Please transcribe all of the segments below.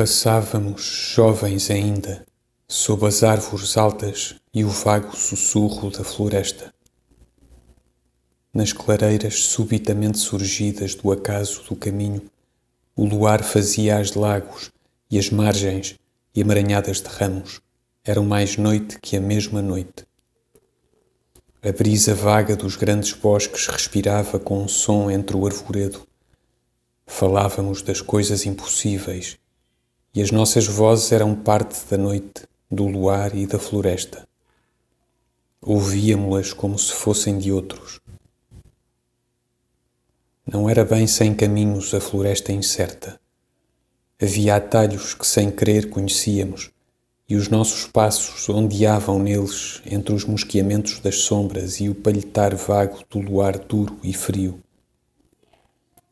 Passávamos, jovens ainda, sob as árvores altas e o vago sussurro da floresta. Nas clareiras subitamente surgidas do acaso do caminho, o luar fazia as lagos e as margens e emaranhadas de ramos eram mais noite que a mesma noite. A brisa vaga dos grandes bosques respirava com um som entre o arvoredo. Falávamos das coisas impossíveis e as nossas vozes eram parte da noite, do luar e da floresta. Ouvíamo-las como se fossem de outros. Não era bem sem caminhos a floresta incerta. Havia atalhos que sem querer conhecíamos e os nossos passos ondeavam neles entre os mosqueamentos das sombras e o palhetar vago do luar duro e frio.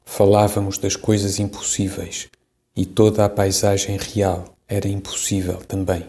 Falávamos das coisas impossíveis e toda a paisagem real era impossível também.